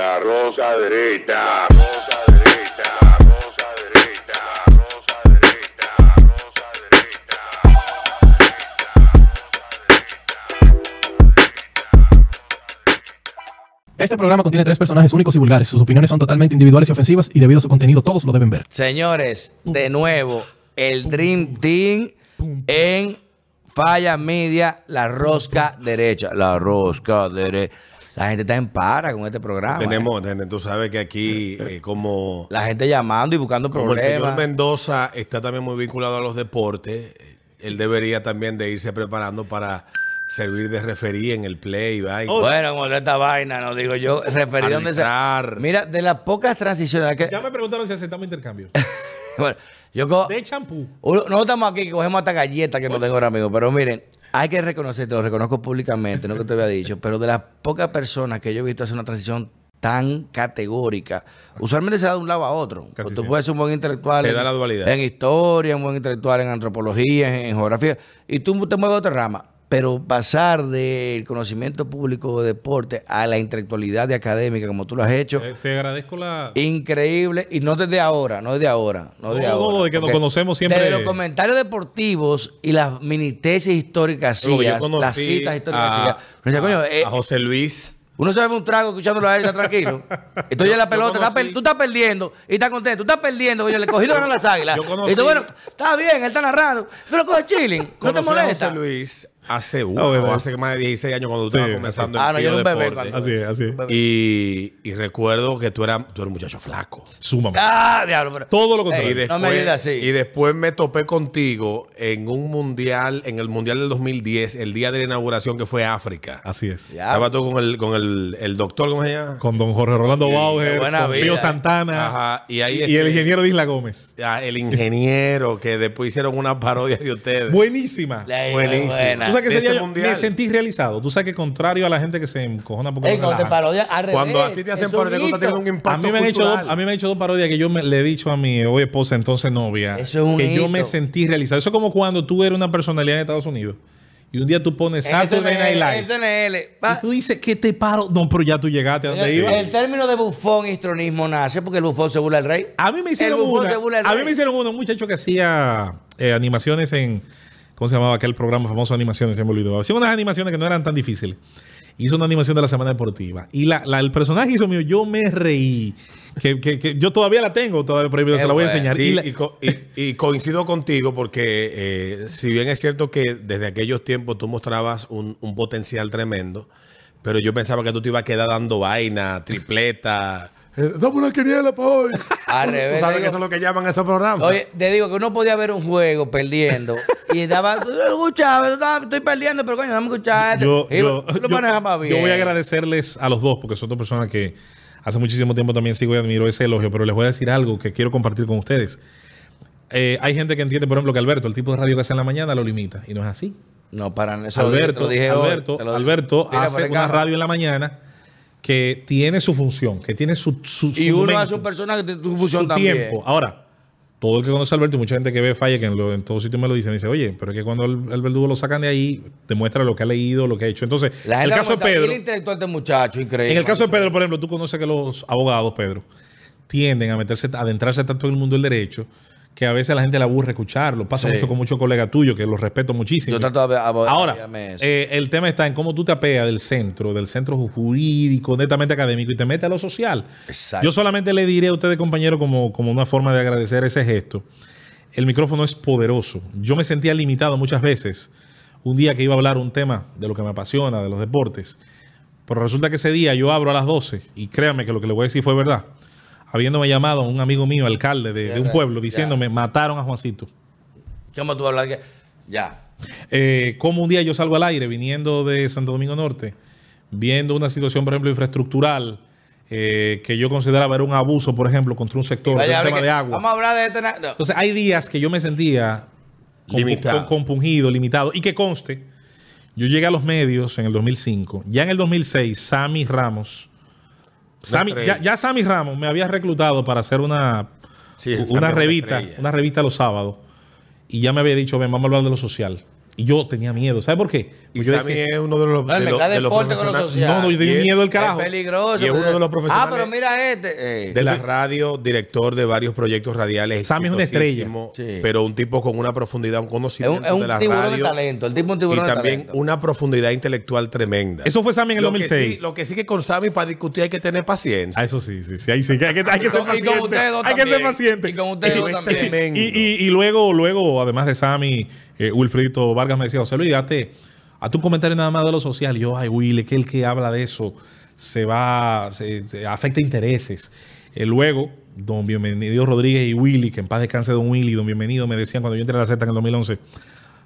La rosa derecha. Rosa derecha. Rosa derecha. Rosa derecha. Rosa derecha. Este programa contiene tres personajes únicos y vulgares. Sus opiniones son totalmente individuales y ofensivas y debido a su contenido todos lo deben ver. Señores, de nuevo, el Dream Team en Falla Media, la rosca derecha. La rosca derecha. La gente está en para con este programa. Tenemos, ten- tú sabes que aquí, eh, como, La gente llamando y buscando como el señor problemas. Mendoza está también muy vinculado a los deportes, eh, él debería también de irse preparando para servir de referí en el play. ¿va? Y- Bueno, como esta vaina, no digo yo, referido donde se. Mira, de las pocas transiciones que. Ya me preguntaron si aceptamos intercambio. Bueno, yo co- De champú. Uno- Nosotros estamos aquí que cogemos hasta galletas que nos tengo ahora mismo. Pero miren, hay que reconocer, te lo reconozco públicamente, no que te había dicho, pero de las pocas personas que yo he visto hacer una transición tan categórica, usualmente se da de un lado a otro. Casi tú siempre. puedes ser un buen intelectual en historia, un buen intelectual en antropología, en, en geografía, y tú te mueves a otra rama. Pero pasar del conocimiento público de deporte a la intelectualidad de académica, como tú lo has hecho, Eh, te agradezco la. Increíble, y no desde ahora, no desde ahora, no desde No, de que nos conocemos siempre- Desde los comentarios deportivos y las mini tesis históricas, conocí las citas históricas. a, coño, eh, a José Luis. uno se bebe un trago escuchándolo a él, está tranquilo. Y tú ya la pelota, per- tú estás perdiendo y estás contento. Tú estás perdiendo, coño, le cogido ganan las águilas. Yo conocí- Y tú, bueno, está bien, él está narrando. Pero coge chilling, no te molesta. José Luis hace, uh, No, bebé. hace más de 16 años cuando tú Sí, estabas comenzando Ah, en no, el yo era un bebé deporte. Así es, así es. Y, y recuerdo que tú eras, tú eras un muchacho flaco. Súmame. Ah, diablo, pero. Todo lo Y contrario. Ey, no me ayudes así. y después me topé contigo en un mundial, en el mundial del 2010, el día de la inauguración que fue África. Así es. Ya. Estaba tú con el, con el, el doctor, ¿cómo se llama? Con don Jorge Rolando Bauer, buena con vida. Pío Santana Ajá, y ahí y el este- ingeniero de Isla Gómez. Ah, el ingeniero que después hicieron una parodia de ustedes. Buenísima. Buena. Sabes que de ese día ese yo mundial. me sentí realizado. Tú sabes que contrario a la gente que se encojona porque Ey, no cuando te relajan. parodian, al Cuando a ti te hacen parodia, tú teniendo un impacto A mí, me han hecho dos, a mí me han hecho dos parodias que yo me- le he dicho a mi hoy esposa, entonces novia, Eso es un que yo me sentí realizado. Eso es como cuando tú eres una personalidad en Estados Unidos y un día tú pones Saturday Night Live SNL. y tú dices que te paro. No, pero ya tú llegaste a donde iba. El término de bufón y histrionismo nace porque el bufón se burla del rey. A mí me hicieron El del A mí me hicieron uno, un muchacho que hacía eh, animaciones en. ¿Cómo se llamaba aquel programa famoso de animaciones? Se me olvidó. Hacía unas animaciones que no eran tan difíciles. Hizo una animación de la semana deportiva. Y la, la- el personaje hizo mío, yo me reí. Que, que- que yo todavía la tengo, todavía prohibido, se la voy a enseñar. Sí, Y la- y, co- y- y coincido contigo porque eh, si bien es cierto que desde aquellos tiempos tú mostrabas un, un potencial tremendo, pero yo pensaba que tú te ibas a quedar dando vaina, tripleta. Eh, dame una quiniela para hoy. Al Tú revés, sabes digo- que eso es lo que llaman esos programas. Oye, te digo que uno podía ver un juego perdiendo y daba, tú lo tú estabas, estoy perdiendo, pero coño, dame escuchar. yo, Y yo- tú lo yo- manejas más bien. yo voy a agradecerles a los dos, porque son dos personas que hace muchísimo tiempo también sigo y admiro ese elogio, pero les voy a decir algo que quiero compartir con ustedes. Eh, hay gente que entiende, por ejemplo, que Alberto, el tipo de radio que hace en la mañana, lo limita. Y no es así. No, para eso lo- Alberto, lo dije hoy, Alberto, lo. Alberto Mira, hace una radio en la mañana que tiene su función, que tiene su, su, Y su uno momento, hace un personaje que tiene su función también. tiempo. Ahora, todo el que conoce a Alberto y mucha gente que ve Falla, que en, lo- en todos sitios me lo dicen, dice, oye, pero es que cuando el, el verdugo lo sacan de ahí, demuestra lo que ha leído, lo que ha hecho. Entonces, en el caso de "Y Pedro, el intelectual de muchacho, increíble. en el caso de Pedro, por ejemplo, tú conoces que los abogados, Pedro, tienden a meterse, a adentrarse tanto en el mundo del derecho que a veces a la gente le aburre escucharlo. Pasa Sí. mucho con muchos colegas tuyos, que los respeto muchísimo. Yo trato de Ahora, eh, el tema está en cómo tú te apeas del centro, del centro jurídico, netamente académico, y te metes a lo social. Exacto. Yo solamente le diré a ustedes, compañero, como, como una forma de agradecer ese gesto. El micrófono es poderoso. Yo me sentía limitado muchas veces. Un día que iba a hablar un tema de lo que me apasiona, de los deportes. Pero resulta que ese día yo abro a las 12 y créanme que lo que le voy a decir fue verdad. Habiéndome llamado un amigo mío, alcalde de, de un pueblo, ya. diciéndome, mataron a Juancito. ¿Cómo tú hablas? que- Ya. Eh, como un día yo salgo al aire viniendo de Santo Domingo Norte, viendo una situación, por ejemplo, infraestructural, eh, que yo consideraba era un abuso, por ejemplo, contra un sector, Vaya, tema que- de agua. Vamos a hablar de este. no. Entonces, hay días que yo me sentía Limitado. com- compungido, limitado. Y que conste, yo llegué a los medios en el 2005. Ya en el 2006, Sammy Ramos. Sammy- ya, ya Sammy Ramos me había reclutado para hacer una, Sí, una revista, una revista los sábados. Y ya me había dicho, ven, vamos a hablar de lo social. Y yo tenía miedo. ¿Sabes por qué? Y Pues yo Sammy decía, es uno de los, No, de los, mezclar de los deporte con lo profesionales- no, no, yo tenía Y es- miedo del carajo. Es peligroso. Y es uno de los Ah, profesionales pero mira este. eh. de la radio, director de varios proyectos radiales. Sammy es una estrella. Sí. Pero un tipo con una profundidad, un Es conocimiento un, es un de la tiburón de radio. talento. El tipo es un y tiburón de también talento. una profundidad intelectual tremenda. Eso fue Sammy en el lo que 2006. sí- lo que sí que con Sammy para discutir hay que tener paciencia. Ah, eso sí, sí, sí. Ahí sí. que Hay que, hay que Y ser con- y paciente. con ustedes dos hay que ser paciente. Y con ustedes dos Es también. Y, y- y luego, luego, además de Sammy, eh, Wilfridito Vargas me decía, José Luis, date, hazte un comentario nada más de lo social. Yo, ay, Willy, que el que habla de eso se va, se, se afecta intereses. Eh, luego, don Bienvenido Rodríguez y Willy, que en paz descanse don Willy, don Bienvenido, me decían cuando yo entré a la Z en el 2011,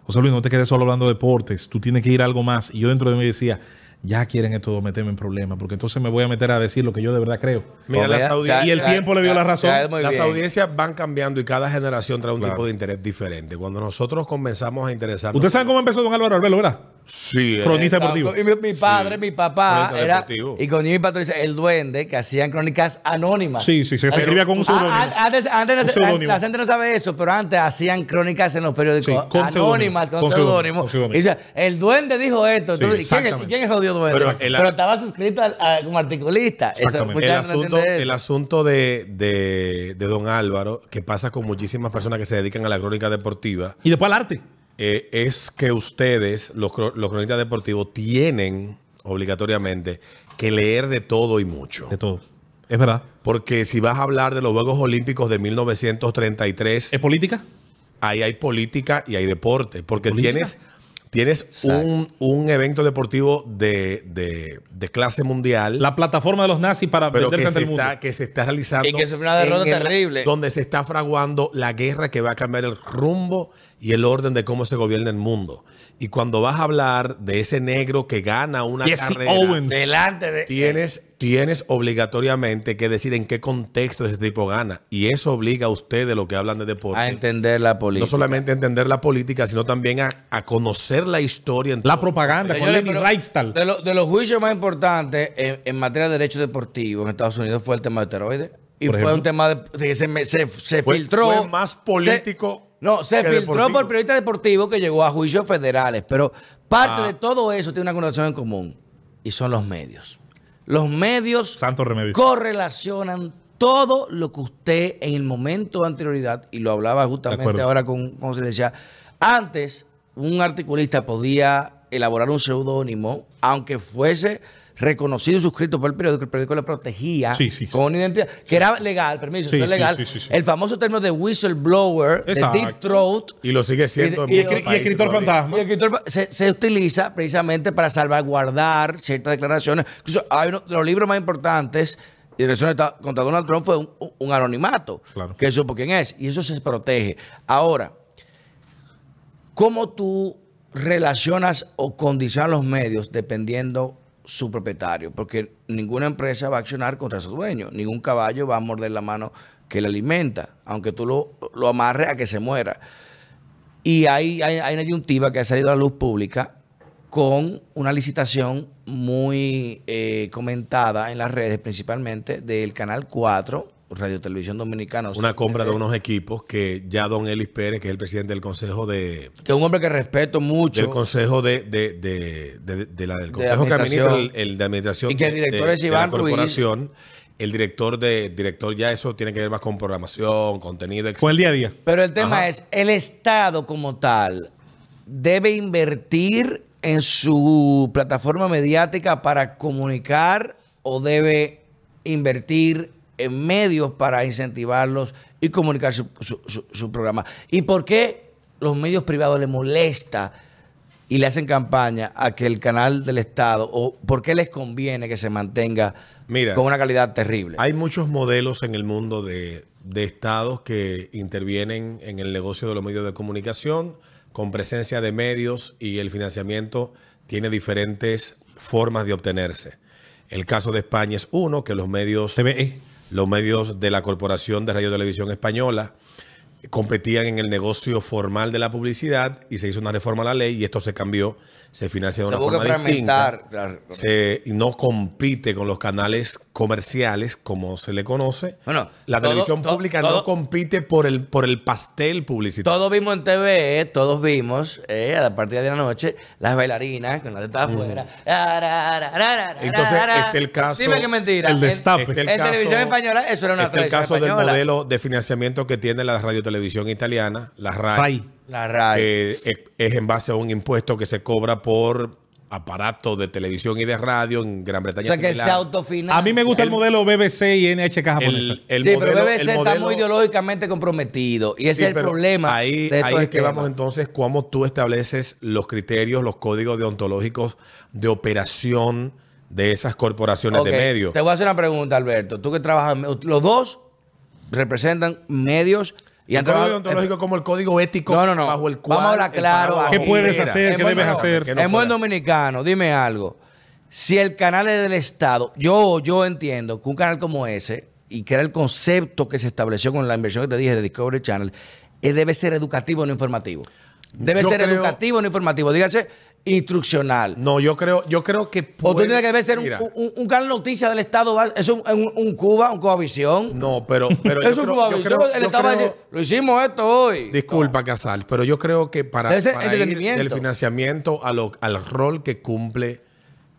José Luis, no te quedes solo hablando de deportes, tú tienes que ir a algo más. Y yo dentro de mí decía, ya quieren esto meterme en problemas, porque entonces me voy a meter a decir lo que yo de verdad creo. Mira, las audiencias- Y el tiempo le dio la razón. Las bien. audiencias van cambiando y cada generación trae un Claro. tipo de interés diferente. Cuando nosotros comenzamos a interesarnos. Ustedes saben cómo empezó don Álvaro Arbelo, ¿verdad? Sí, Cronista deportivo. Y mi, mi padre, Sí. mi papá, era. Y con Jimmy Patricia, el duende, que hacían crónicas anónimas. Sí, sí, se, se escribía con un seudónimo. Ah, ah, Antes, antes Un la gente no sabe eso, pero antes hacían crónicas en los periódicos Sí, con anónimas, con con seudónimo. seudónimo, con seudónimo. Y dice, el duende dijo esto. Sí, ¿quién, es- exactamente. ¿Quién es jodido duende? Pero estaba suscrito al- a- como articulista. Exactamente. el no asunto, el asunto de, de, de don Álvaro, que pasa con muchísimas personas que se dedican a la crónica deportiva, Y después al arte. Eh, es que ustedes, los, los cronistas deportivos, tienen obligatoriamente que leer de todo y mucho. De todo. Es verdad. Porque si vas a hablar de los Juegos Olímpicos de 1933, ¿Es política? ahí hay política y hay deporte. Porque ¿Política? tienes, tienes un, un evento deportivo de, de- de clase mundial. La plataforma de los nazis para pero venderse que ante se, el mundo. está, que se está realizando Y que una derrota el- terrible. donde se está fraguando la guerra que va a cambiar el rumbo y el orden de cómo se gobierna el mundo. Y cuando vas a hablar de ese negro que gana una Jesse carrera, Owens. Delante de. tienes, tienes obligatoriamente que decir en qué contexto ese tipo gana. Y eso obliga a ustedes, los que hablan de deporte, a entender la política. no solamente a entender la política, sino también a, a conocer la historia. en La propaganda con pero Riefstahl. De, lo- de los juicios más importantes en, en materia de derecho deportivo en Estados Unidos fue el tema de esteroides. Y Por fue ejemplo. un tema de, de que se, me- se, se Fue- filtró. fue más político se- no, se filtró deportivo. por periodistas deportivos que llegó a juicios federales. Pero parte Ah. de todo eso tiene una connotación en común. Y son los medios. Los medios Santo remedio. correlacionan todo lo que usted en el momento de anterioridad, y lo hablaba justamente ahora con, con antes un articulista podía elaborar un seudónimo, aunque fuese reconocido y suscrito por el periódico, el periódico le protegía Sí, sí, sí. con una identidad, que era legal, permiso, legal. sí, sí, sí. El famoso término de whistleblower, Exacto. de deep throat, Y lo sigue siendo Y- en y- y países escritor todavía. fantasma. y escritor se, se utiliza precisamente para salvaguardar ciertas declaraciones. Incluso hay uno de los libros más importantes y esta- contra Donald Trump fue un, un anonimato. Claro. Que supo quién es. Y eso se protege. Ahora, ¿cómo tú relacionas o condicionas los medios dependiendo su propietario? Porque ninguna empresa va a accionar contra su dueño. Ningún caballo va a morder la mano que le alimenta, aunque tú lo, lo amarres a que se muera. Y hay, hay, hay una disyuntiva que ha salido a la luz pública con una licitación muy eh, comentada en las redes, principalmente del Canal 4, Radio Televisión Dominicana. o sea, Una compra de unos equipos que ya don Elis Pérez, que es el presidente del Consejo de, Que es un hombre que respeto mucho. del Consejo de, de, de, de- de la, del De Consejo que administra el, administración. el de administración Y que el de- director de- es de Iván Ruiz. corporación. El director de director ya eso tiene que ver más con programación, contenido, etc. Con el día a día. Pero el tema Ajá. es, el Estado como tal debe invertir en su plataforma mediática para comunicar o debe invertir en medios para incentivarlos y comunicar su, su- su- su programa. ¿Y por qué los medios privados le molesta y le hacen campaña a que el canal del Estado, o por qué les conviene que se mantenga Mira, con una calidad terrible? Hay muchos modelos en el mundo de, de estados que intervienen en el negocio de los medios de comunicación con presencia de medios y el financiamiento tiene diferentes formas de obtenerse. El caso de España es uno, que los medios, TVE. Los medios de la Corporación de Radio Televisión Española competían en el negocio formal de la publicidad y se hizo una reforma a la ley y esto se cambió, se financia de una forma distinta. claro. Se, no compite con los canales comerciales, como se le conoce. Bueno, la todo- televisión pública todo- no compite por el, por el pastel publicitario. Todos vimos en TV, todos vimos, eh, a partir de la noche, las bailarinas con la teta afuera. Entonces, este el caso- Dime que es mentira. el destape. Este En, caso- televisión española, eso era una este el caso del modelo de financiamiento que tiene la radiotelevisión italiana, la RAI, Ray. La RAI. es, es en base a un impuesto que se cobra por aparatos de televisión y de radio en Gran o Bretaña. sea, que se autofinancia. A mí me gusta el, El- modelo BBC y NHK japonesa. el, el sí, modelo, pero BBC el está muy ideológicamente comprometido. Y ese Sí, es el problema. Ahí, de estos ahí es que esquemas. vamos entonces, cómo tú estableces los criterios, los códigos deontológicos de operación de esas corporaciones de medios. Te voy a hacer una pregunta, Alberto. Tú que trabajas, en- los dos representan medios y el código deontológico como el código ético No, no, no. bajo el cual Vamos a hablar claro. ¿Qué puedes hacer? ¿Qué debes hacer? en buen dominicano, dime algo. Si el canal es del Estado, yo, yo entiendo que un canal como ese, y que era el concepto que se estableció con la inversión que te dije de Discovery Channel, eh, debe ser educativo, no informativo. Debe Yo ser creo- educativo, no informativo. Dígase instruccional. No, yo creo, yo creo que o tú puede- tienes que ser un, Mira, un- un canal noticia del Estado. Es un, un, un Cuba, un Coavisión. No, pero, pero yo es un creo- yo Coavisión. creo- el yo Estado va a decir, lo hicimos esto hoy. Disculpa, Casal, pero yo creo que para, Debe ser para ir entretenimiento. del financiamiento a lo- al rol que cumple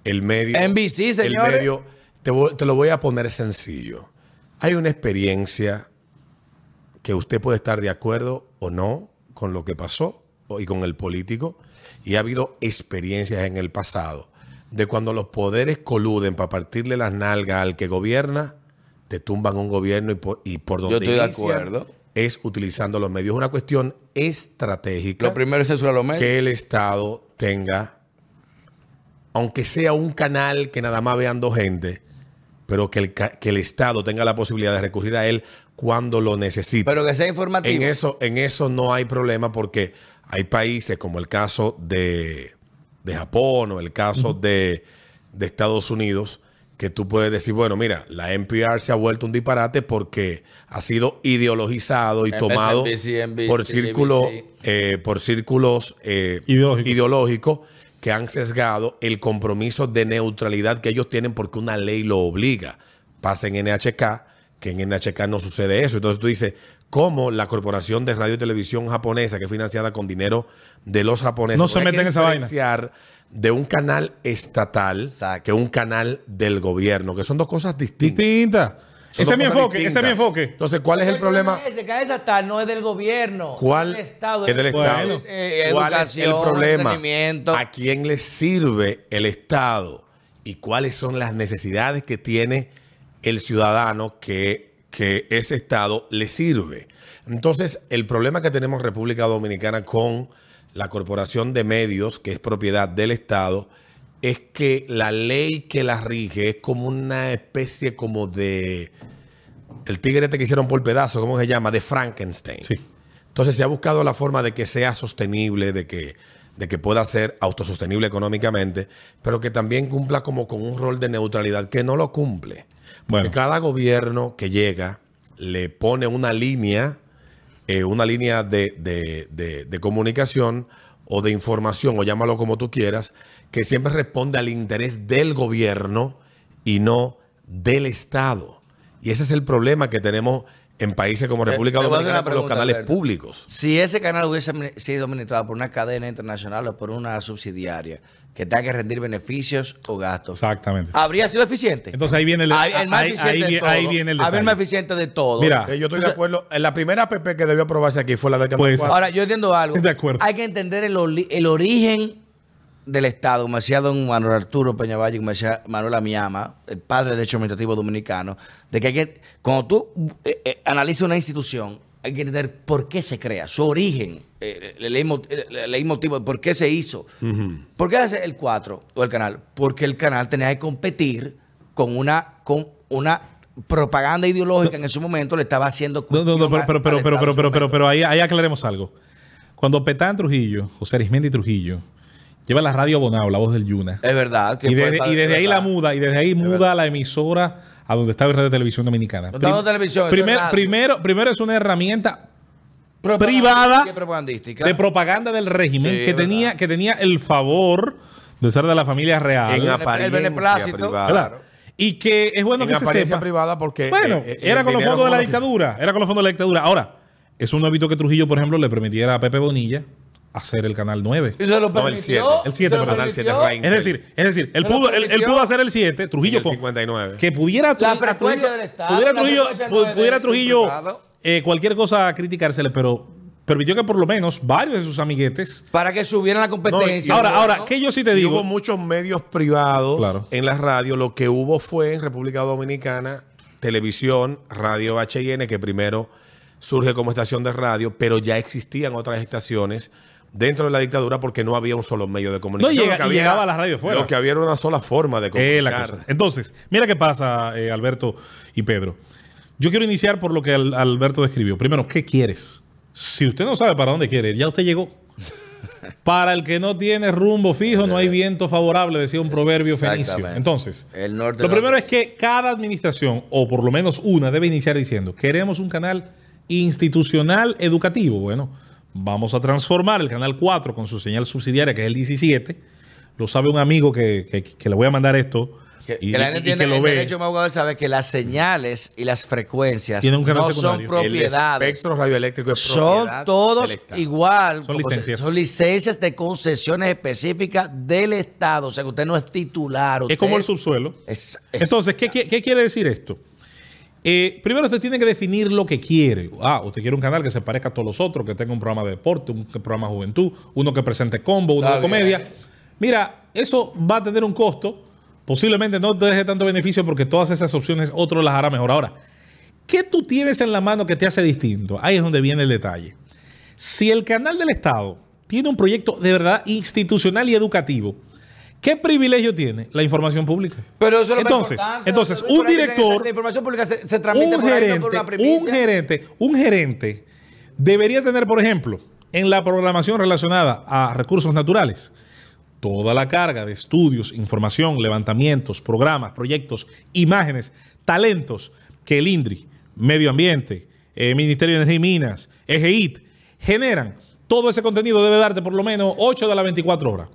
el medio. NBC, El señores. medio, te, voy- te lo voy a poner sencillo. Hay una experiencia que usted puede estar de acuerdo o no con lo que pasó y con el político. Y ha habido experiencias en el pasado de cuando los poderes coluden para partirle las nalgas al que gobierna, te tumban un gobierno y por, y por donde estoy de acuerdo. es utilizando los medios. Es una cuestión estratégica Lo primero es censurar los medios. que el Estado tenga, aunque sea un canal que nada más vean dos gente, pero que el, que el Estado tenga la posibilidad de recurrir a él cuando lo necesite. Pero que sea informativo. En eso, en eso no hay problema porque hay países como el caso de, de Japón o el caso de, de Estados Unidos que tú puedes decir, bueno, mira, la NPR se ha vuelto un disparate porque ha sido ideologizado y MSNBC, tomado NBC, por círculo, eh, por círculos eh, Ideológicos. ideológicos que han sesgado el compromiso de neutralidad que ellos tienen porque una ley lo obliga. Pasa en NHK, que en NHK no sucede eso. Entonces tú dices, ¿cómo la corporación de radio y televisión japonesa, que es financiada con dinero de los japoneses, No se mete en esa vaina. de un canal estatal Exacto. que un canal del gobierno, que son dos cosas distintas. Distinta. Son Ese es mi enfoque, ese es mi distintas. enfoque. Entonces, ¿cuál es el problema? Ese canal estatal no es del gobierno. ¿Cuál Es del Estado. es del. Estado? Eh, ¿Cuál es el problema? ¿A quién le sirve el Estado? ¿Y cuáles son las necesidades que tiene el ciudadano que, que ese Estado le sirve? Entonces, el problema que tenemos en República Dominicana con la Corporación de Medios, que es propiedad del Estado, es que la ley que la rige es como una especie como de... El tigre este que hicieron por pedazo, ¿cómo se llama? De Frankenstein. Sí. Entonces se ha buscado la forma de que sea sostenible, de que, de que pueda ser autosostenible económicamente, pero que también cumpla como con un rol de neutralidad que no lo cumple. Bueno. cada gobierno que llega le pone una línea, eh, una línea de, de- de- de comunicación o de información, o llámalo como tú quieras, que siempre responde al interés del gobierno y no del Estado. Y ese es el problema que tenemos en países como República Dominicana con los canales Alberto. públicos. Si ese canal hubiese sido administrado por una cadena internacional o por una subsidiaria que tenga que rendir beneficios o gastos, Exactamente. ¿habría sido eficiente? Entonces ahí viene el, Ahí- el más ahí- eficiente ahí de todo. ahí viene el el más detalle. eficiente de todo. Mira, Eh, yo estoy Entonces- de acuerdo. La primera PP que debió aprobarse aquí fue la del Pues- 4. Ahora, yo entiendo algo. De acuerdo. Hay que entender el, origen del Estado, como decía don Manuel Arturo Peñavalle, como decía Manuel Amiama, el padre del derecho administrativo dominicano, de que hay que, cuando tú eh, eh, analizas una institución, hay que entender por qué se crea, su origen, eh, el el leitmotiv, por qué se hizo. ¿Por qué hace el 4 o el canal? Porque el canal tenía que competir con una, con una propaganda ideológica que en su momento le estaba haciendo No, no, no, pero, pero, pero, pero, pero, pero, pero, pero ahí, ahí aclaremos algo. Cuando Petán Trujillo, José Arismendi Trujillo, lleva la radio Bonao, la voz del Yuna, Es verdad. que y, desde- padre- y desde es ahí la muda, y desde ahí muda la emisora a donde estaba Radio Televisión Dominicana. No estaba Prim- televisión, primer- es primero, primero es una herramienta privada de propaganda del régimen Sí, que es tenía, que tenía el favor de ser de la familia real. En el apariencia beneplácito, privada. Y que es bueno En que se apariencia sepa. privada porque... Bueno, eh, eh, era el con los fondos de la dictadura. Era con los fondos de la dictadura. Ahora, eso no ha visto que Trujillo, por ejemplo, le permitiera a Pepe Bonilla hacer el canal 9. Y se lo No, el permitió. siete. El siete, se lo perdón, el siete permitió. Rein. Es decir, es decir, él pudo, él, él pudo hacer el 7, Trujillo el con- 59. que pudiera La Trujillo- frecuencia del Estado, pudiera Trujillo, pudiera Trujillo eh, cualquier cosa criticársele, pero permitió que por lo menos varios de sus amiguetes. Para que subieran la competencia. No, y- Ahora, ¿no? ahora, que yo sí te Y digo, hubo muchos medios privados Claro. en la radio. Lo que hubo fue en República Dominicana, televisión, radio HN, que primero surge como estación de radio, pero ya existían otras estaciones dentro de la dictadura porque no había un solo medio de comunicación. llega- Lo que y había- llegaba la radio fuera. Lo que había era una sola forma de Eh, la comunicar. cosa. Entonces, mira qué pasa, eh, Alberto y Pedro. Yo quiero iniciar por lo que Al- Alberto describió. Primero, ¿qué quieres? Si usted no sabe para dónde quiere ir, ya usted llegó. Para el que no tiene rumbo fijo, no hay viento favorable, decía un proverbio fenicio. Entonces, El norte lo no- primero es que cada administración, o por lo menos una, debe iniciar diciendo, queremos un canal institucional educativo. Bueno, vamos a transformar el canal 4 con su señal subsidiaria, que es el 17. Lo sabe un amigo que, que- que le voy a mandar esto. Que, y, que la y- gente y entiende que lo el ve. derecho más abogado sabe que las señales y las frecuencias Tiene un no secundario. son El propiedades. espectro radioeléctrico es Son propiedad todos del igual. Son se- licencias. son licencias de concesiones específicas del Estado. O sea que usted no es titular. Es como el subsuelo. Es- es- Entonces, ¿qué, qué- qué quiere decir esto? Eh, primero usted tiene que definir lo que quiere. Ah, usted quiere un canal que se parezca a todos los otros, que tenga un programa de deporte, un programa de juventud, uno que presente combo, uno Está de comedia. Mira, eso va a tener un costo. Posiblemente no te deje tanto beneficio porque todas esas opciones otro las hará mejor. Ahora, ¿qué tú tienes en la mano que te hace distinto? Ahí es donde viene el detalle. Si el canal del Estado tiene un proyecto de verdad institucional y educativo, ¿qué privilegio tiene la información pública? Pero eso es lo más entonces, importante. entonces Por un director, La información pública se, se transmite un por ahí, no gerente, por una primicia. un gerente, un gerente debería tener, por ejemplo, en la programación relacionada a recursos naturales, toda la carga de estudios, información, levantamientos, programas, proyectos, imágenes, talentos que el INDRI, Medio Ambiente, eh, Ministerio de Energía y Minas, EGIT, generan. Todo ese contenido debe darte por lo menos 8 de las 24 horas.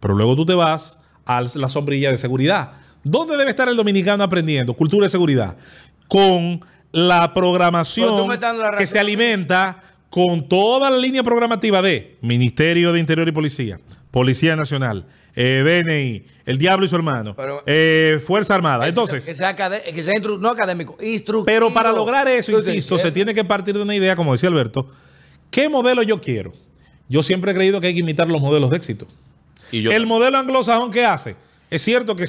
Pero luego tú te vas a la sombrilla de seguridad. ¿Dónde debe estar el dominicano aprendiendo? Cultura de seguridad. Con la programación la que se alimenta con toda la línea programativa de Ministerio de Interior y Policía, Policía Nacional, eh, DNI, El Diablo y su hermano, Pero- eh, Fuerza Armada. Entonces, que sea, que no académico, instructivo. pero para lograr eso, Entonces, insisto, se tiene que partir de una idea, como decía Alberto, ¿qué modelo yo quiero? Yo siempre he creído que hay que imitar los modelos de éxito. Y yo- el modelo anglosajón, ¿qué hace? Es cierto que,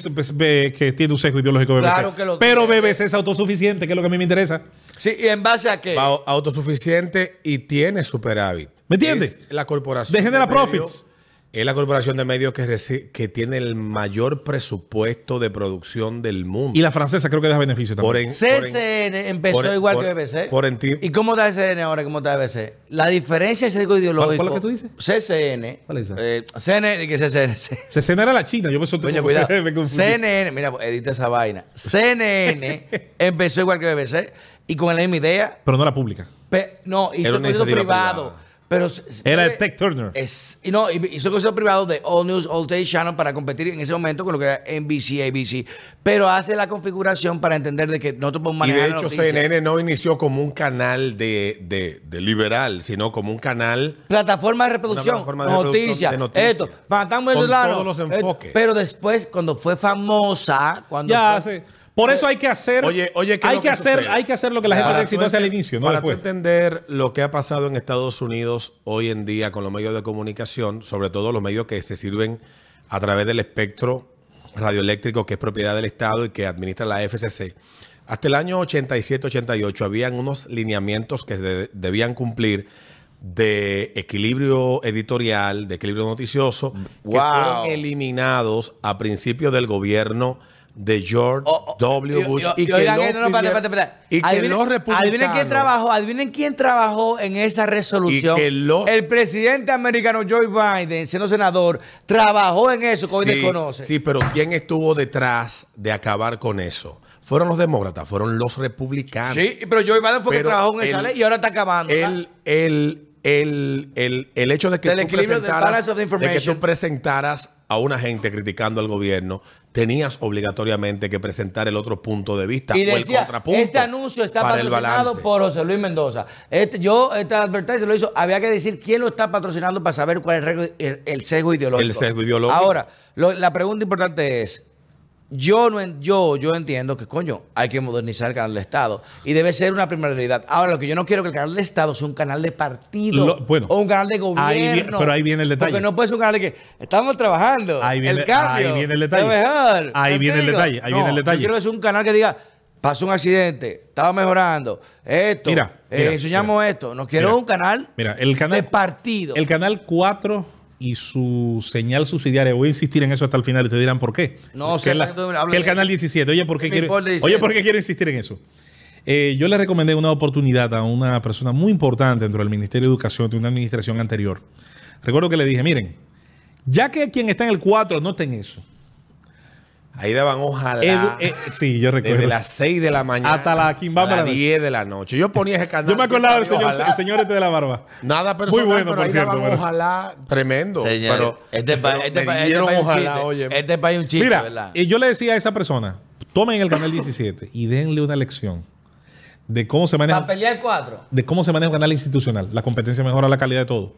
tiene un sesgo ideológico BBC, Claro que lo pero tiene. BBC es autosuficiente, que es lo que a mí me interesa. Sí, ¿y en base a qué? Va autosuficiente y tiene superávit. ¿Me entiende? Es la corporación. De genera medios- profits. Es la corporación de medios que, tiene el mayor presupuesto de producción del mundo. Y la francesa creo que da beneficio Por también. en- por en- CCN empezó por igual por- que BBC. por ¿Y cómo está CCN ahora? ¿Cómo está BBC? La diferencia es algo ideológico. ¿Cuál- cuál es que tú dices? CCN. ¿Cuál es esa? Eh, CNN, que CCN. Se cenara la China, yo me Coño, cuidado. me confundí. CNN, mira, pues, edita esa vaina. CNN empezó igual que BBC y con la misma idea. Pero no la pública. Pe- no, hizo Era iniciativa privado. privada. Pero Era eh, el Tech Turner. Es, y no, y- hizo contenido privado de All News, All Day Channel para competir en ese momento con lo que era NBC, ABC. Pero hace la configuración para entender de que nosotros podemos Y manejar de la hecho noticia. CNN no inició como un canal de, de- de liberal, sino como un canal Plataforma de reproducción, plataforma de noticias, reproducción de noticias. esto, matamos Con todos los esto. enfoques. Pero después, cuando fue famosa, cuando Ya fue-. Por eso hay que hacer. Oye, oye, ¿qué es hay lo que que hacer, sucede? hay que hacer lo que la gente hace al inicio, no para tú entender lo que ha pasado en Estados Unidos hoy en día con los medios de comunicación, sobre todo los medios que se sirven a través del espectro radioeléctrico que es propiedad del Estado y que administra la FCC. Hasta el año 87-88 habían unos lineamientos que de- debían cumplir de equilibrio editorial, de equilibrio noticioso, que fueron eliminados a principios del gobierno de George Oh, oh, W. Bush y- que oigan, no, no, y que Adivinen- los republicanos Adivinen quién trabajó, adivinen quién trabajó en esa resolución. Y que los- El presidente americano Joe Biden, siendo senador, trabajó en eso que hoy sí, desconoce. sí, pero ¿quién estuvo detrás de acabar con eso? fueron los demócratas, fueron los republicanos. Sí, pero Joe Biden fue que Pero trabajó en esa el- ley y ahora está acabando. el, el, el, el, el hecho de que, tú presentaras, de que tú presentaras a una gente criticando al gobierno, tenías obligatoriamente que presentar el otro punto de vista Y o el contrapunto. este anuncio está patrocinado por José Luis Mendoza. Este, yo, esta advertencia lo hizo, había que decir quién lo está patrocinando para saber cuál es el, el- el sesgo ideológico. El sesgo ideológico. Ahora, lo- la pregunta importante es, yo no yo, yo entiendo que, coño, hay que modernizar el canal de Estado y debe ser una primordialidad. Ahora, lo que yo no quiero es que el canal de Estado sea un canal de partido Lo- bueno, o un canal de gobierno. ahí pero ahí viene el detalle. Porque no puede ser un canal de que estamos trabajando. Ahí viene- el cambio. ahí viene el detalle. mejor. Ahí ¿Me viene el detalle, ahí viene el detalle. Yo quiero que sea un canal que diga, pasó un accidente, estaba mejorando, esto, Mira, eh, mira, enseñamos mira. esto. No quiero un canal, Mira, el canal de partido. El canal 4 y su señal subsidiaria, voy a insistir en eso hasta el final y te dirán por qué. No que, la- que el canal 17. Oye, ¿por qué quiero, oye, 17. ¿por qué quiero insistir en eso? Eh, yo le recomendé una oportunidad a una persona muy importante dentro del Ministerio de Educación de una administración anterior. Recuerdo que le dije, miren, ya que quien está en el 4 no está en eso. Ahí daban ojalá. Edu- eh, sí, yo recuerdo. Desde las 6 de la mañana Hasta la a las la noche. 10 de la noche. Yo ponía ese canal. Yo me acordaba del señor, el señor este de la barba. Nada personal, Muy bueno, pero por ahí cierto, daban pero- ojalá tremendo. Señores, pero este pa- pero este me pa- este dieron país es un ojalá, chiste. oye. Este país es un chiste, Mira, ¿verdad? y yo le decía a esa persona, tomen el canal 17 y denle una lección de cómo se maneja Para pelear cuatro. de cómo se maneja un canal institucional. La competencia mejora la calidad de todo.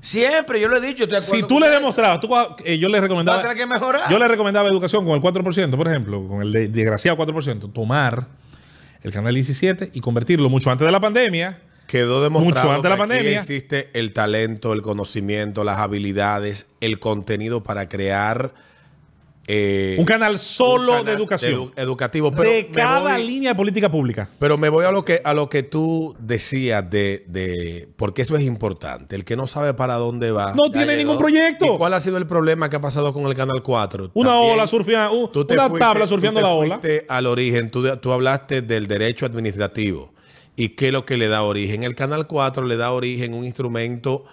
Siempre, yo lo he dicho. estoy de Si tú le eso. demostrabas, tú, eh, yo le recomendaba. Que mejorar. Yo le recomendaba educación con el 4%, por ejemplo, con el de- desgraciado 4%, tomar el canal 17 y convertirlo mucho antes de la pandemia. Quedó demostrado Mucho antes de la que aquí pandemia. existe el talento, el conocimiento, las habilidades, el contenido para crear eh, Un canal solo un canal de educación. edu- educativo. Pero de cada voy- línea de política pública. Pero me voy a lo que a lo que tú decías de, de porque eso es importante. El que no sabe para dónde va. No tiene llegó. ningún proyecto. ¿Y cuál ha sido el problema que ha pasado con el Canal 4? Una También ola surfeando, un- una fuiste- tabla tú surfeando te la ola. al origen, tú, tú hablaste del derecho administrativo. ¿Y qué es lo que le da origen? El Canal 4 le da origen un instrumento...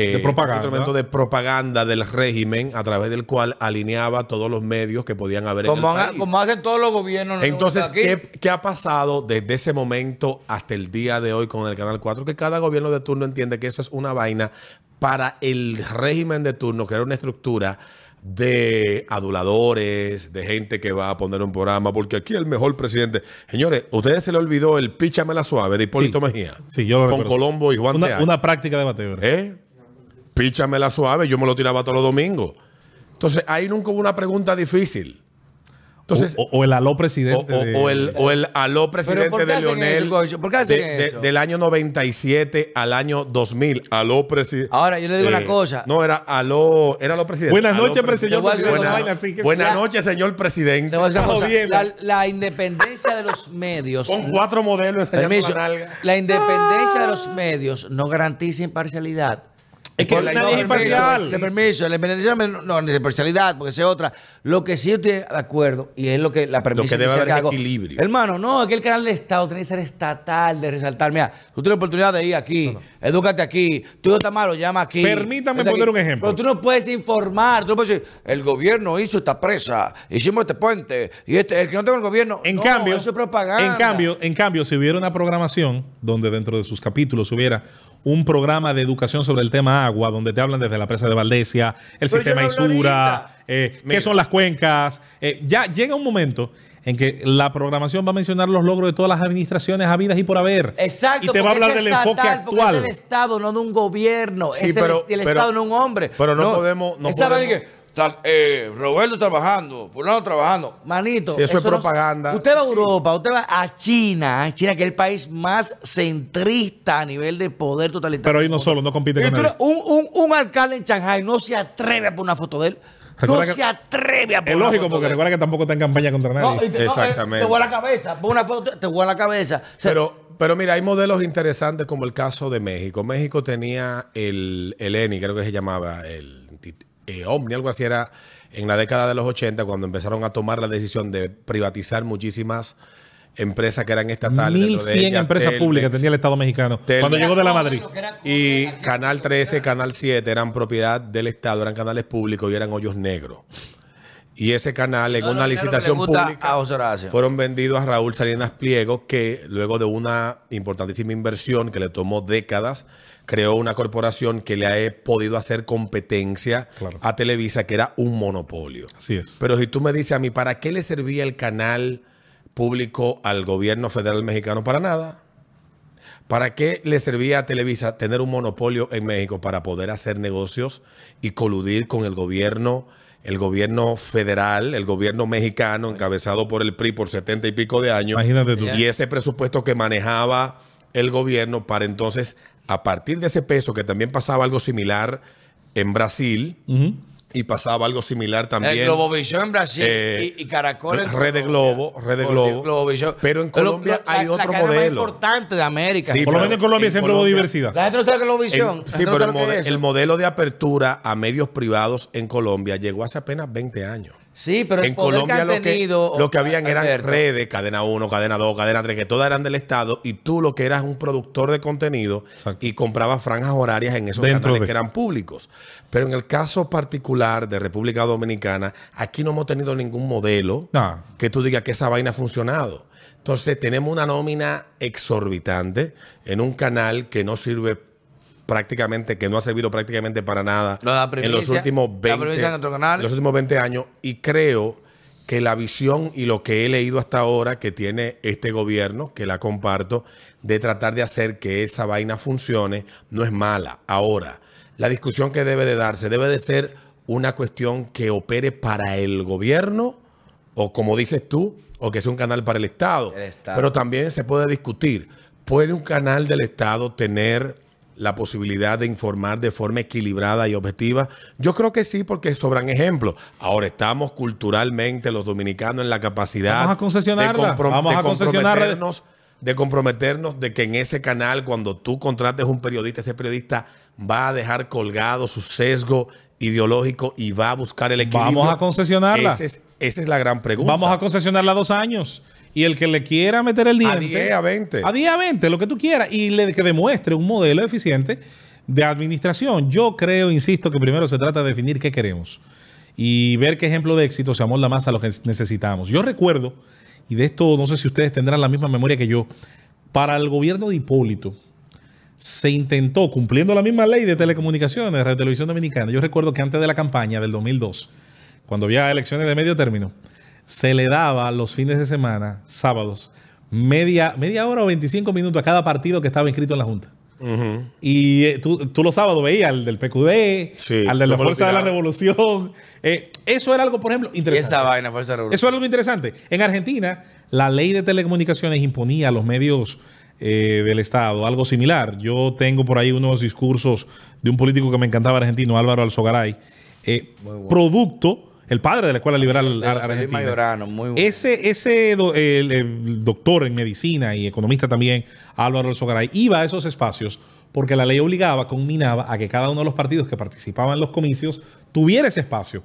eh, De propaganda. Un instrumento de propaganda del régimen a través del cual alineaba todos los medios que podían haber en Como, el han- país. como hacen todos los gobiernos. Entonces, aquí. ¿qué, qué ha pasado desde ese momento hasta el día de hoy con el Canal 4? Que cada gobierno de turno entiende que eso es una vaina para el régimen de turno, crear una estructura de aduladores, de gente que va a poner un programa, porque aquí el mejor presidente. Señores, ¿a ustedes se le olvidó el píchame la suave de Hipólito Sí. Mejía? Sí, yo lo Con recuerdo. Colombo y Juan Una, Teal. una práctica de bateo. ¿Eh? Píchame la suave, yo me lo tiraba todos los domingos. Entonces, ahí nunca hubo una pregunta difícil. Entonces, o, o el aló presidente. o- de- o el, o el aló ¿por presidente de Leonel. eso? ¿Por qué hacen de- de- eso? del año 97 al año 2000. Aló presidente. Ahora, yo le digo una cosa. No, era aló, era aló presidente. Buenas noches, señor presidente. Buenas La- noches, señor presidente. Te voy a decir una Está cosa. jodiendo. La, la independencia de los medios. Con cuatro modelos enseñando la nalga. La independencia de los medios no garantiza imparcialidad. Es que nadie la es imparcial. Se permiso, la independencia no, no, no es imparcialidad, porque es otra. Lo que sí estoy de acuerdo, y es lo que la premisa que debe haber hago, equilibrio. Hermano, no, es que el canal de Estado tiene que ser estatal, de resaltar. Mira, tú tienes la oportunidad de ir aquí, edúcate aquí, tú está malo, llama aquí. Permítame aquí. poner un ejemplo. Pero tú no puedes informar, tú no puedes decir, el gobierno hizo esta presa, hicimos este puente, y este, el que no tenga el gobierno. En no, cambio, eso es propaganda. En cambio, en cambio, si hubiera una programación donde dentro de sus capítulos hubiera un programa de educación sobre el tema agua, donde te hablan desde la presa de Valdesia, el Pero sistema no Isura, eh, qué son las cuencas. eh, ya llega un momento en que la programación va a mencionar los logros de todas las administraciones habidas y por haber. Exacto. Y te va a hablar es del estatal, enfoque actual. Es del Estado, no de un gobierno. Sí, es el- pero- el, pero- Estado, no un hombre. pero no podemos- no podemos- eh, Roberto trabajando, fulano trabajando. Manito. Sí, eso es no- propaganda. usted va a Sí. Europa, usted va a China. ¿eh? China, que es el país más centrista a nivel de poder totalitario. Pero ahí no solo, no compite con nadie. un, un, un alcalde en Shanghai no se atreve a poner una foto de él. No Recuerda se atreve a poner Es una lógico foto porque de él. recuerda que tampoco está en campaña contra nadie. No, te, no, eh, Exactamente. te voy a la cabeza. Pon una foto, te voy a la cabeza. O sea, Pero, pero mira, hay modelos interesantes como el caso de México. México tenía el, el ENI, creo que se llamaba, el eh, Omni, algo así era en la década de los 80, cuando empezaron a tomar la decisión de privatizar muchísimas empresas que eran estatales. dentro de 1100 ellas, empresas Telmex, públicas tenía el Estado mexicano. Telmex. Cuando llegó de la Madrid. Y Canal 13, Canal 7 eran propiedad del Estado, eran canales públicos y eran hoyos negros. Y ese canal, en No, una no, licitación pública, fueron vendidos a Raúl Salinas Pliego, que luego de una importantísima inversión que le tomó décadas, creó una corporación que le ha podido hacer competencia Claro. a Televisa, que era un monopolio. Así es. Pero si tú me dices a mí, ¿para qué le servía el canal público al gobierno federal mexicano? Para nada. ¿Para qué le servía a Televisa tener un monopolio en México para poder hacer negocios y coludir con el gobierno, el gobierno federal, el gobierno mexicano, encabezado por el PRI por setenta y pico de años? Imagínate tú. Y ese presupuesto que manejaba el gobierno para entonces, a partir de ese peso, que también pasaba algo similar en Brasil y pasaba algo similar también. El Globovisión en Brasil Eh, y, y Caracol en Red de Globo, Red de Globo. Globovisión. Pero en Colombia hay la, otro la cadena más modelo. importante de América. Sí, Por lo menos en Colombia en siempre hubo diversidad. La gente no sabe Globovisión. Sí, no pero es el modelo de apertura a medios privados en Colombia llegó hace apenas 20 años. Sí, pero el en poder Colombia que han lo que, tenido, lo que habían eran Alberto, redes, cadena 1, cadena 2, cadena 3, que todas eran del Estado y tú lo que eras un productor de contenido Exacto. y comprabas franjas horarias en esos Dentro canales de- que eran públicos. Pero en el caso particular de República Dominicana, aquí no hemos tenido ningún modelo que tú digas que esa vaina ha funcionado. Entonces tenemos una nómina exorbitante en un canal que no sirve prácticamente, que no ha servido prácticamente para nada la en los últimos la 20, primicia en otro canal. en los últimos 20 años y creo que la visión y lo que he leído hasta ahora que tiene este gobierno, que la comparto, de tratar de hacer que esa vaina funcione, no es mala. Ahora, la discusión que debe de darse debe de ser una cuestión que opere para el gobierno o como dices tú, o que sea un canal para el Estado. El Estado. Pero también se puede discutir, ¿puede un canal del Estado tener la posibilidad de informar de forma equilibrada y objetiva? Yo creo que sí, porque sobran ejemplos. Ahora estamos culturalmente los dominicanos en la capacidad Vamos a concesionarla, vamos a comprometernos, de comprometernos de que en ese canal, cuando tú contrates un periodista, ese periodista va a dejar colgado su sesgo ideológico y va a buscar el equilibrio. Vamos a concesionarla. Ese es- esa es la gran pregunta. Vamos a concesionarla dos años. Y el que le quiera meter el diente. 10, a 20. A 10, a 20, lo que tú quieras. Y le, que demuestre un modelo eficiente de administración. Yo creo, insisto, que primero se trata de definir qué queremos. Y ver qué ejemplo de éxito se amolda más a lo que necesitamos. Yo recuerdo, y de esto no sé si ustedes tendrán la misma memoria que yo, para el gobierno de Hipólito, se intentó, cumpliendo la misma ley de telecomunicaciones de Radio Televisión Dominicana, yo recuerdo que antes de la campaña del 2002, cuando había elecciones de medio término, se le daba los fines de semana, sábados, media, media hora o 25 minutos a cada partido que estaba inscrito en la Junta. Y eh, tú, tú los sábados veías al del PQD, Sí, al de la Fuerza de la. Revolución. Eh, eso era algo, por ejemplo, interesante. esa vaina revolución. Eso es algo interesante. En Argentina, la ley de telecomunicaciones imponía a los medios eh, del Estado algo similar. Yo tengo por ahí unos discursos de un político que me encantaba argentino, Álvaro Alzogaray, eh, producto, el padre de la Escuela Liberal De Argentina. Mayorano, muy bueno. Ese, ese do- el, el doctor en medicina y economista también, Álvaro Alzogaray, iba a esos espacios porque la ley obligaba, conminaba a que cada uno de los partidos que participaban en los comicios tuviera ese espacio.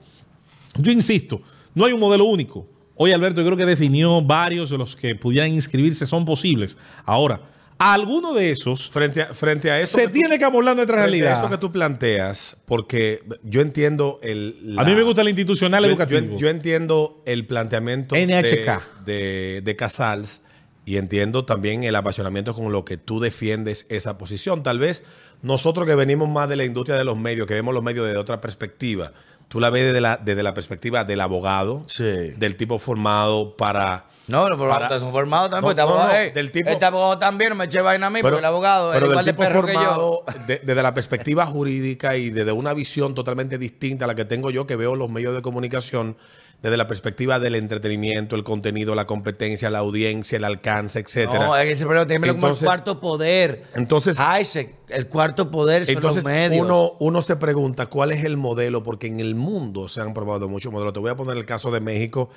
Yo insisto, no hay un modelo único. Hoy Alberto yo creo que definió varios de los que pudieran inscribirse son posibles. Ahora, a alguno de esos Frente a, frente a eso. se que tú- tiene que amoldar nuestra frente a realidad. eso que tú planteas, porque yo entiendo el. A mí me gusta el institucional yo, educativo. yo- yo entiendo el planteamiento NHK. de, de, de Casals y entiendo también el apasionamiento con lo que tú defiendes esa posición. Tal vez nosotros que venimos más de la industria de los medios, que vemos los medios desde otra perspectiva, tú la ves desde la, desde la perspectiva del abogado, Sí. del tipo formado para. No, los para- son formados también. No, este no, del tipo- este abogado también no me eche vaina a mí, porque el abogado es pero igual del de perro que yo. formado de- desde la perspectiva jurídica y desde una visión totalmente distinta a la que tengo yo, que veo los medios de comunicación desde la perspectiva del entretenimiento, el contenido, la competencia, la audiencia, el alcance, etcétera. No, es que ese problema tiene como el Entonces- cuarto poder. entonces- Isaac, el cuarto poder son Entonces los medios. uno, uno se pregunta cuál es el modelo, porque en el mundo se han probado muchos modelos. Te voy a poner el caso de México,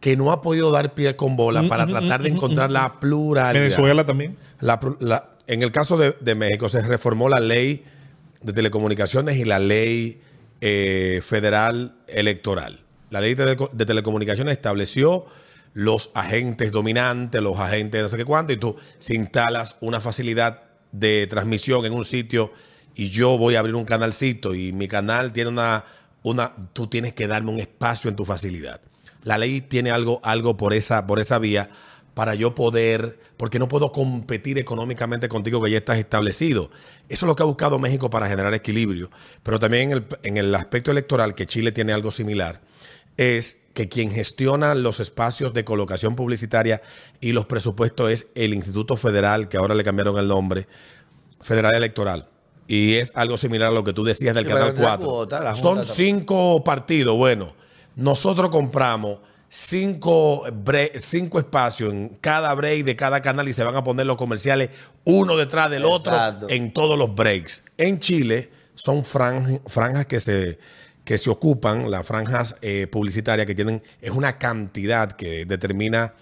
que no ha podido dar pie con bola para tratar de encontrar la pluralidad. Venezuela también. La la- en el caso de, de México se reformó la ley de telecomunicaciones y la ley eh, federal electoral. La ley de telecomunicaciones estableció los agentes dominantes, los agentes no sé qué cuánto, y tú si instalas una facilidad de transmisión en un sitio y yo voy a abrir un canalcito y mi canal tiene una, una, tú tienes que darme un espacio en tu facilidad. La ley tiene algo, algo por, esa, por esa vía para yo poder, porque no puedo competir económicamente contigo que ya estás establecido. Eso es lo que ha buscado México para generar equilibrio. Pero también en el, en el aspecto electoral, que Chile tiene algo similar, es que quien gestiona los espacios de colocación publicitaria y los presupuestos es el Instituto Federal, que ahora le cambiaron el nombre, Federal Electoral. Y es algo similar a lo que tú decías del Sí, Canal pero la 4. cuota, la Son cinco partidos. Bueno, nosotros compramos cinco, cinco espacios en cada break de cada canal y se van a poner los comerciales uno detrás del Exacto. otro en todos los breaks. En Chile son fran- franjas que se, que se ocupan, las franjas eh, publicitarias que tienen, es una cantidad que determina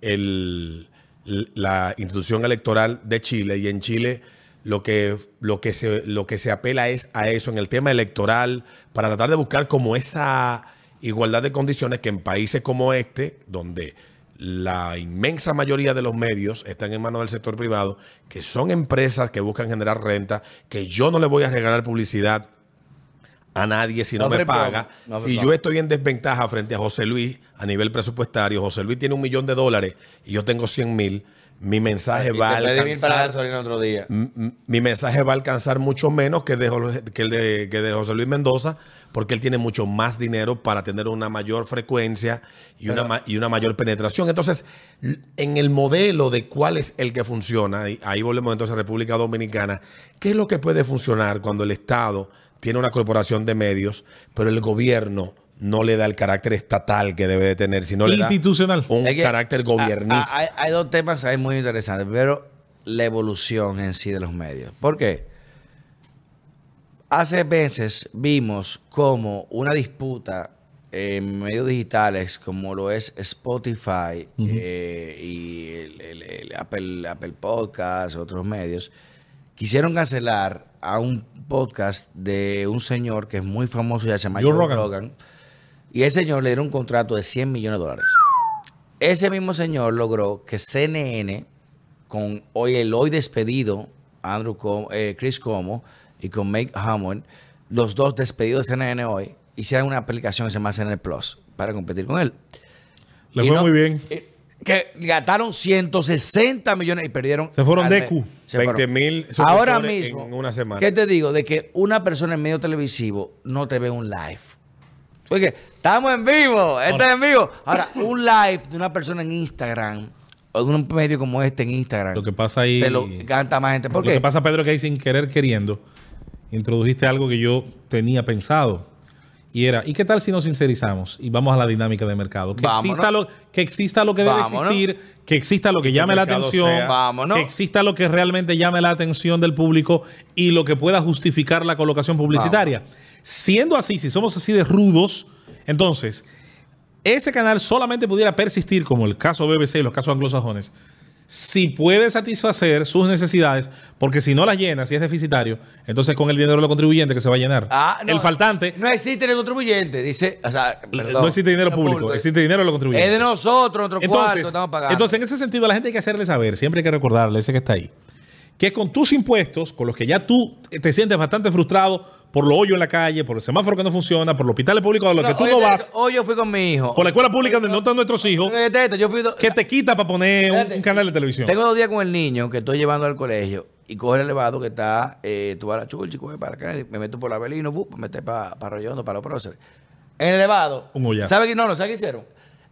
el- la institución electoral de Chile y en Chile lo que, lo, que se, lo que se apela es a eso en el tema electoral para tratar de buscar como esa igualdad de condiciones que en países como este, donde la inmensa mayoría de los medios están en manos del sector privado, que son empresas que buscan generar renta, que yo no le voy a regalar publicidad a nadie si no, No me paga. No si yo estoy en desventaja frente a José Luis a nivel presupuestario, José Luis tiene un millón de dólares y yo tengo 100 mil, mi mensaje Y va a para alcanzar otro día. mi mensaje va a alcanzar mucho menos que, de, que el de, que de José Luis Mendoza, porque él tiene mucho más dinero para tener una mayor frecuencia y, una, ma- y una mayor penetración. Entonces, en el modelo de cuál es el que funciona, y ahí volvemos entonces a República Dominicana, ¿qué es lo que puede funcionar cuando el Estado tiene una corporación de medios, pero el gobierno no le da el carácter estatal que debe de tener, sino le da Institucional. un Es que, carácter gobiernista? ah, hay, hay dos temas ahí muy interesantes. Primero, la evolución en sí de los medios. ¿Por qué? Hace meses vimos como una disputa en medios digitales como lo es Spotify eh, y el, el- el Apple, Apple Podcast, otros medios, quisieron cancelar a un podcast de un señor que es muy famoso, ya se llama Joe Joe Rogan. Rogan. Y ese señor le dieron un contrato de 100 millones de dólares. Ese mismo señor logró que CNN, con hoy el hoy despedido Andrew Com- eh, Chris Como y con Mike Hammond, los dos despedidos de CNN hoy, hicieran una aplicación que se llama CNN Plus para competir con él. Le Y fue no- muy bien. eh, Que gastaron 160 millones y perdieron. Se fueron de. Q. Se fueron. 20.000 Ahora mismo, en una semana. ¿qué te digo? De que una persona en medio televisivo no te ve un live. Porque estamos en vivo, esto es en vivo. Ahora, un live de una persona en Instagram o de un medio como este en Instagram. Lo que pasa ahí. Te lo canta más gente. ¿Por Lo qué? que pasa, Pedro, que ahí sin querer queriendo, introdujiste algo que yo tenía pensado. Y era, ¿y qué tal si nos sincerizamos y vamos a la dinámica de mercado? Que Vámonos. exista lo que exista lo que debe Vámonos. existir, que exista lo que llame la atención, que exista lo que realmente llame la atención del público y lo que pueda justificar la colocación publicitaria. Siendo así, si somos así de rudos, entonces ese canal solamente pudiera persistir, como el caso BBC y los casos anglosajones, si puede satisfacer sus necesidades, porque si no las llena, si es deficitario, entonces con el dinero de los contribuyentes que se va a llenar. Ah, no, el faltante, No existe el contribuyente, dice. O sea, perdón, no existe dinero no público, existe dinero de los contribuyentes. Es de nosotros, nuestro cuarto, Entonces, estamos pagando. entonces, en ese sentido, a la gente hay que hacerle saber, siempre hay que recordarle, ese que está ahí, que con tus impuestos, con los que ya tú te sientes bastante frustrado por lo hoyo en la calle, por el semáforo que no funciona, por los hospitales públicos a los que tú no vas, Hoy yo fui con mi hijo. por la escuela pública donde no están nuestros hijos, yo fui que te quita para poner un, Espérate. un canal de televisión. Tengo dos días con el niño que estoy llevando al colegio y coge el elevado que está, eh, tú vas a la chulchi, coge para acá, me meto por la Belino, me meto para pa Arroyondo, para los próceres. En el elevado, Un hoyazo. ¿sabes qué? No, no, ¿sabes qué hicieron?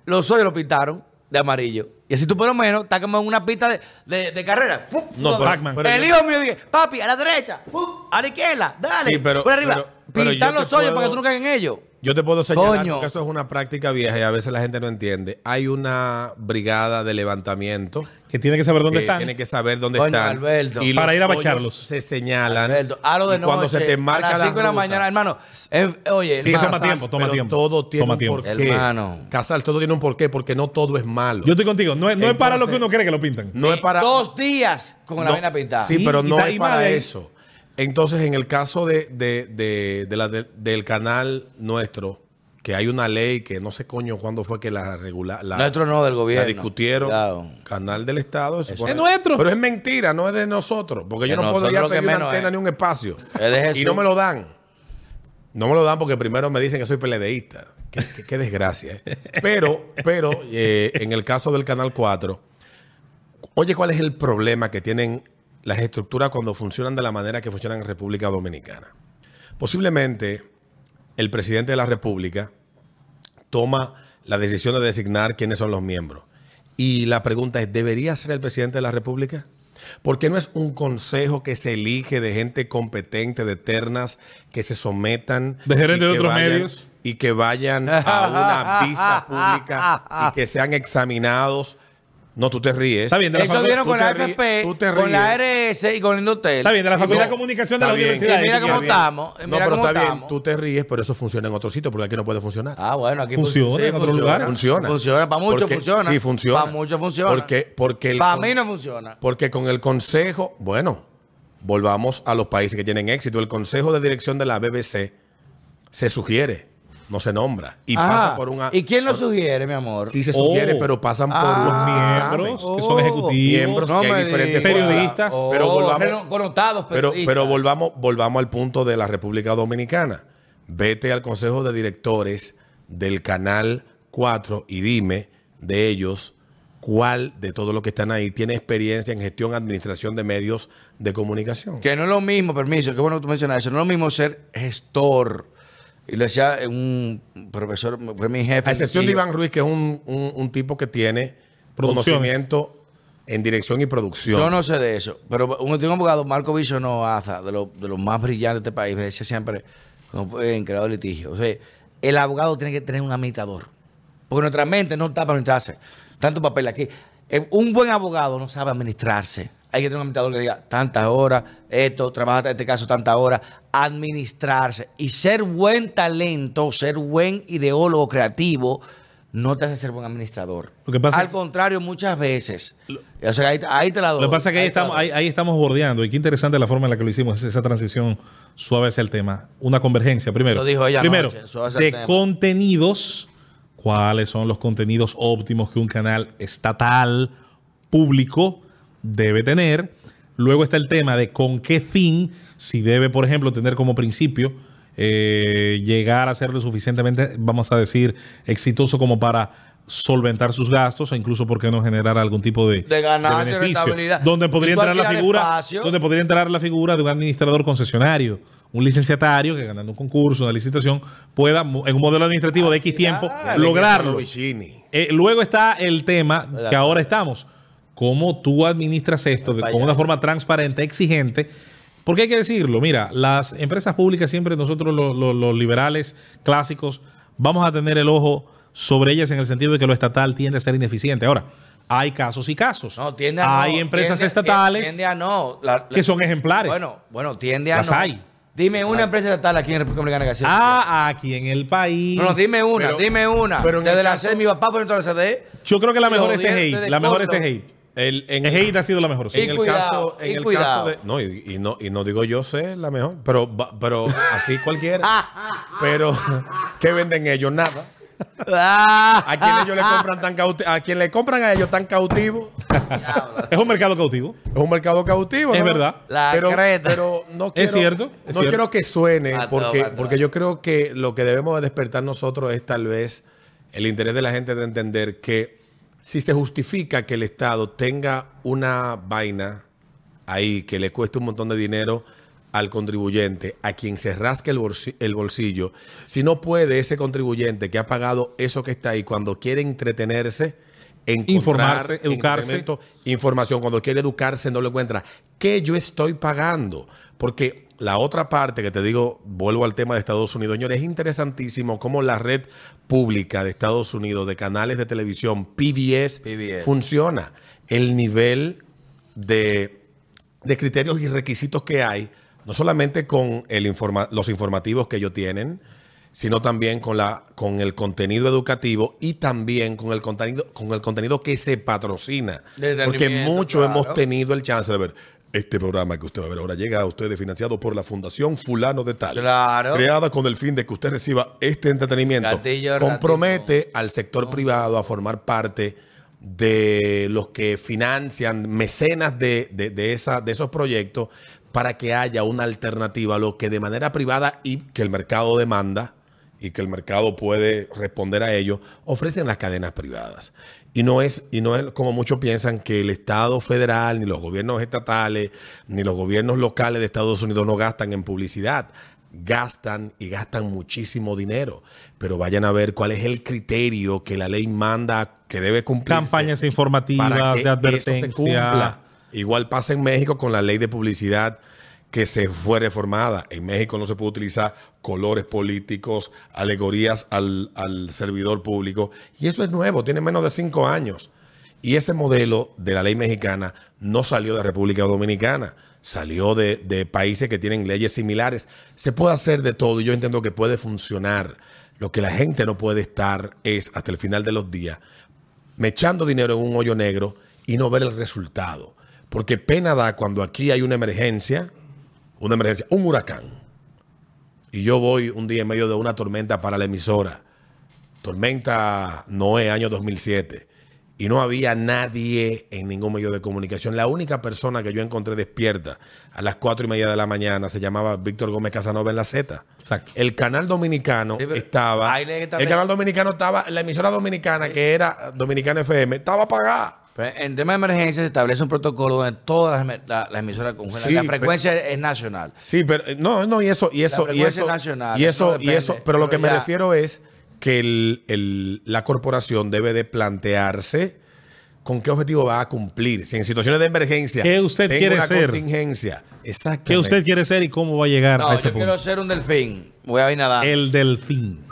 Los hoyos los pintaron de amarillo. Y así tú por lo menos estás como en una pista de, de, de carrera. ¡Pum! No, pero- pero el yo- hijo mío dice, papi, a la derecha, ¡pum! a la izquierda, dale, Sí, pero- por arriba. pero- Pintar los hoyos puedo- para que tú no caigas en ellos. Yo te puedo señalar, Coño. porque eso es una práctica vieja y a veces la gente no entiende. Hay una brigada de levantamiento que tiene que saber dónde que están. tiene que saber dónde Coño, están. Alberto. Y Para ir a bacharlos. Se señalan. Alberto, hazlo de y cuando noche, se te marca a las la 5 de la mañana, hermano. eh, oye, Sí, hermano, toma tiempo, toma pero tiempo. Todo tiene Toma un tiempo. porqué. Hermano. Casal, todo tiene un porqué, porque no todo es malo. Yo estoy contigo. No es, no es para lo que Entonces- uno cree que lo pintan. no es para. Dos días con la No, vaina pintada. Sí, pero no es y para eso. Entonces, en el caso de, de- de- de la de- del canal nuestro, que hay una ley que no sé coño cuándo fue que la regula, la, Nuestro no, del la gobierno. discutieron. Cuidado. Canal del Estado. supone- Es nuestro. Pero es mentira, no es de nosotros. Porque yo no puedo ir a nosotros lo que pedir una antena es. ni un espacio. Es. Y no me lo dan. No me lo dan porque primero me dicen que soy peledeísta. Qué, qué- qué desgracia. ¿eh? Pero, pero eh, en el caso del Canal 4, oye, ¿cuál es el problema que tienen las estructuras cuando funcionan de la manera que funcionan en República Dominicana? Posiblemente el presidente de la República toma la decisión de designar quiénes son los miembros. Y la pregunta es, ¿debería ser el presidente de la República? ¿Por qué no es un consejo que se elige de gente competente, de ternas, que se sometan... De gerentes de otros vayan- medios. Y que vayan a una vista pública y que sean examinados. No, tú te ríes. Está bien, de la Eso facu- dieron tú con la FP, tú te con la ríes. RS y con el Indotel. Está bien, de la Facultad de Comunicación de la Universidad. y mira ¿qué cómo estamos. No, mira pero cómo está bien, estamos. tú te ríes, pero eso funciona en otros sitios, porque aquí no puede funcionar. Ah, bueno, aquí Funciona fun- sí, en otros lugares. Funciona. Funciona, para muchos Porque- funciona. Sí, funciona. Para muchos funciona. Porque, porque Para mí no funciona. Porque con el consejo, bueno, volvamos a los países que tienen éxito. El consejo de dirección de la BBC se sugiere, no se nombra. Y Ajá. pasa por una. ¿Y quién lo por- sugiere, mi amor? Sí se sugiere, Oh. pero pasan por Ah. Los miembros, que son Oh. ejecutivos. Miembros. y hay me diferentes. Periodistas. Oh, Pero volvamos- connotados Pero, periodistas. pero volvamos, volvamos al punto de la República Dominicana. Vete al Consejo de Directores del Canal 4 y dime de ellos cuál de todos los que están ahí tiene experiencia en gestión, administración de medios de comunicación. Que no es lo mismo, permiso, qué bueno que tú mencionas eso, no es lo mismo ser gestor. Y lo decía un profesor, fue mi jefe. A excepción de. Iván Ruiz, que es un, un- un tipo que tiene conocimiento en dirección y producción. Yo no sé de eso, pero un, tengo un abogado, Marco Visono Aza, de, los- de los más brillantes de este país, me decía siempre, cuando fue en creador de litigio, o sea, el abogado tiene que tener un administrador. Porque nuestra mente no está para administrarse. Tanto papel aquí. Eh, Un buen abogado no sabe administrarse. Hay que tener un administrador que diga tantas horas, esto, trabaja en este caso tantas horas, administrarse. Y ser buen talento, ser buen ideólogo creativo, no te hace ser buen administrador. Lo que pasa Al contrario, muchas veces. O sea, ahí, ahí te la doy. Lo que pasa es que ahí estamos, ahí, ahí estamos bordeando. Y qué interesante la forma en la que lo hicimos, esa transición suave hacia el tema. Una convergencia, primero. Eso dijo ella primero, anoche, de tema. contenidos. ¿Cuáles son los contenidos óptimos que un canal estatal, público, debe tener? Luego está el tema de con qué fin, si debe, por ejemplo, tener como principio eh, llegar a ser lo suficientemente, vamos a decir, exitoso como para solventar sus gastos e incluso, ¿por qué no generar algún tipo de, De ganancia, beneficio? rentabilidad. Donde podría entrar la figura, espacio. donde podría entrar la figura de un administrador concesionario, un licenciatario que ganando un concurso, una licitación, pueda en un modelo administrativo de X tiempo Alquilar. lograrlo. Eh, luego está el tema ¿Verdad? que ahora estamos. ¿Cómo tú administras esto de- con una forma transparente, exigente? Porque hay que decirlo, mira, las empresas públicas siempre nosotros lo- lo- los liberales clásicos vamos a tener el ojo sobre ellas en el sentido de que lo estatal tiende a ser ineficiente. Ahora, hay casos y casos. No, tiende a hay no, empresas tiende- estatales Tiende a no. La- la- que son ejemplares. Bueno, bueno, tiende a Las no. hay. Dime una empresa estatal aquí en República Dominicana que sea. Ah, aquí en el país. No, no, dime una, Pero- dime una. pero en Desde el la caso- sed, mi papá fue en toda la CD. Yo creo que la mejor es de La mejor es Córdoba. El, en, Egeit ha sido la mejor. sí. En el cuidado, caso, en el caso de. No, y, y no, y no digo yo sé la mejor, pero, pero así cualquiera. pero, ¿qué venden ellos? Nada. Ah, ¿A quién ellos le compran tan a quien le compran a ellos tan cautivo? Es un mercado cautivo. Es un mercado cautivo, Es ¿no? verdad. La pero, creta. pero no quiero, Es cierto, es no cierto. quiero que suene, Mató, porque, mató. porque yo creo que lo que debemos de despertar nosotros es tal vez el interés de la gente de entender que si se justifica que el Estado tenga una vaina ahí que le cueste un montón de dinero al contribuyente, a quien se rasque el, bolsi- el bolsillo, si no puede ese contribuyente que ha pagado eso que está ahí cuando quiere entretenerse, Informarse, educarse. información, cuando quiere educarse no lo encuentra. ¿Qué yo estoy pagando? Porque la otra parte que te digo, vuelvo al tema de Estados Unidos, señores, es interesantísimo cómo la red pública de Estados Unidos de canales de televisión PBS, PBS. funciona. El nivel de, de criterios y requisitos que hay, no solamente con el informa- los informativos que ellos tienen, sino también con, la, con el contenido educativo y también con el contenido, con el contenido que se patrocina. Porque muchos claro. hemos tenido el chance de ver este programa que usted va a ver ahora llega a ustedes financiado por la Fundación Fulano de Tal. Claro. Creada con el fin de que usted reciba este entretenimiento. Gatillo, Compromete al sector privado a formar parte de los que financian, mecenas de, de- de esa, de esos proyectos, para que haya una alternativa a lo que de manera privada y que el mercado demanda y que el mercado puede responder a ello, ofrecen las cadenas privadas. Y no es, y no es como muchos piensan que el Estado federal, ni los gobiernos estatales, ni los gobiernos locales de Estados Unidos no gastan en publicidad. Gastan y gastan muchísimo dinero. Pero vayan a ver cuál es el criterio que la ley manda que debe cumplir. Campañas informativas, para que de eso se advertencia. cumpla. Igual pasa en México con la ley de publicidad que se fue reformada. En México no se puede utilizar colores políticos, alegorías al, al servidor público. Y eso es nuevo, tiene menos de cinco años. Y ese modelo de la ley mexicana no salió de República Dominicana, salió de, de países que tienen leyes similares. Se puede hacer de todo y yo entiendo que puede funcionar. Lo que la gente no puede estar es, hasta el final de los días, me echando dinero en un hoyo negro y no ver el resultado. Porque pena da cuando aquí hay una emergencia, una emergencia, un huracán. Y yo voy un día en medio de una tormenta para la emisora. Tormenta Noé, año 2007. Y no había nadie en ningún medio de comunicación. La única persona que yo encontré despierta a las cuatro y media de la mañana se llamaba Víctor Gómez Casanova en la Z. Exacto. El canal dominicano Sí, estaba. El canal dominicano estaba. La emisora dominicana, que era Dominicana FM, estaba apagada. Pero en tema de emergencia se establece un protocolo donde todas las, la- las emisoras congelan. Sí, la pero- frecuencia es nacional. Sí, pero eh, no, no, y eso, y eso, y eso, nacional, y eso eso, y eso, pero lo que me refiero es que el- el- la corporación debe de plantearse con qué objetivo va a cumplir. Si en situaciones de emergencia ¿Qué usted tengo quiere una ser? contingencia, exactamente. ¿Qué usted quiere ser y cómo va a llegar No, a yo ese quiero punto? ser un delfín. Voy a ir nadando. El delfín.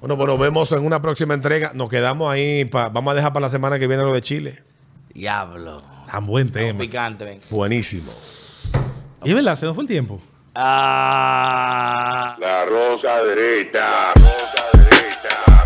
Bueno, pues nos vemos en una próxima entrega. Nos quedamos ahí. pa- vamos a dejar para la semana que viene lo de Chile. Diablo. Tan buen tema. Tan picante, ven. Buenísimo. Y es verdad, se nos fue el tiempo. Ah. La rosa derecha. La rosa derecha.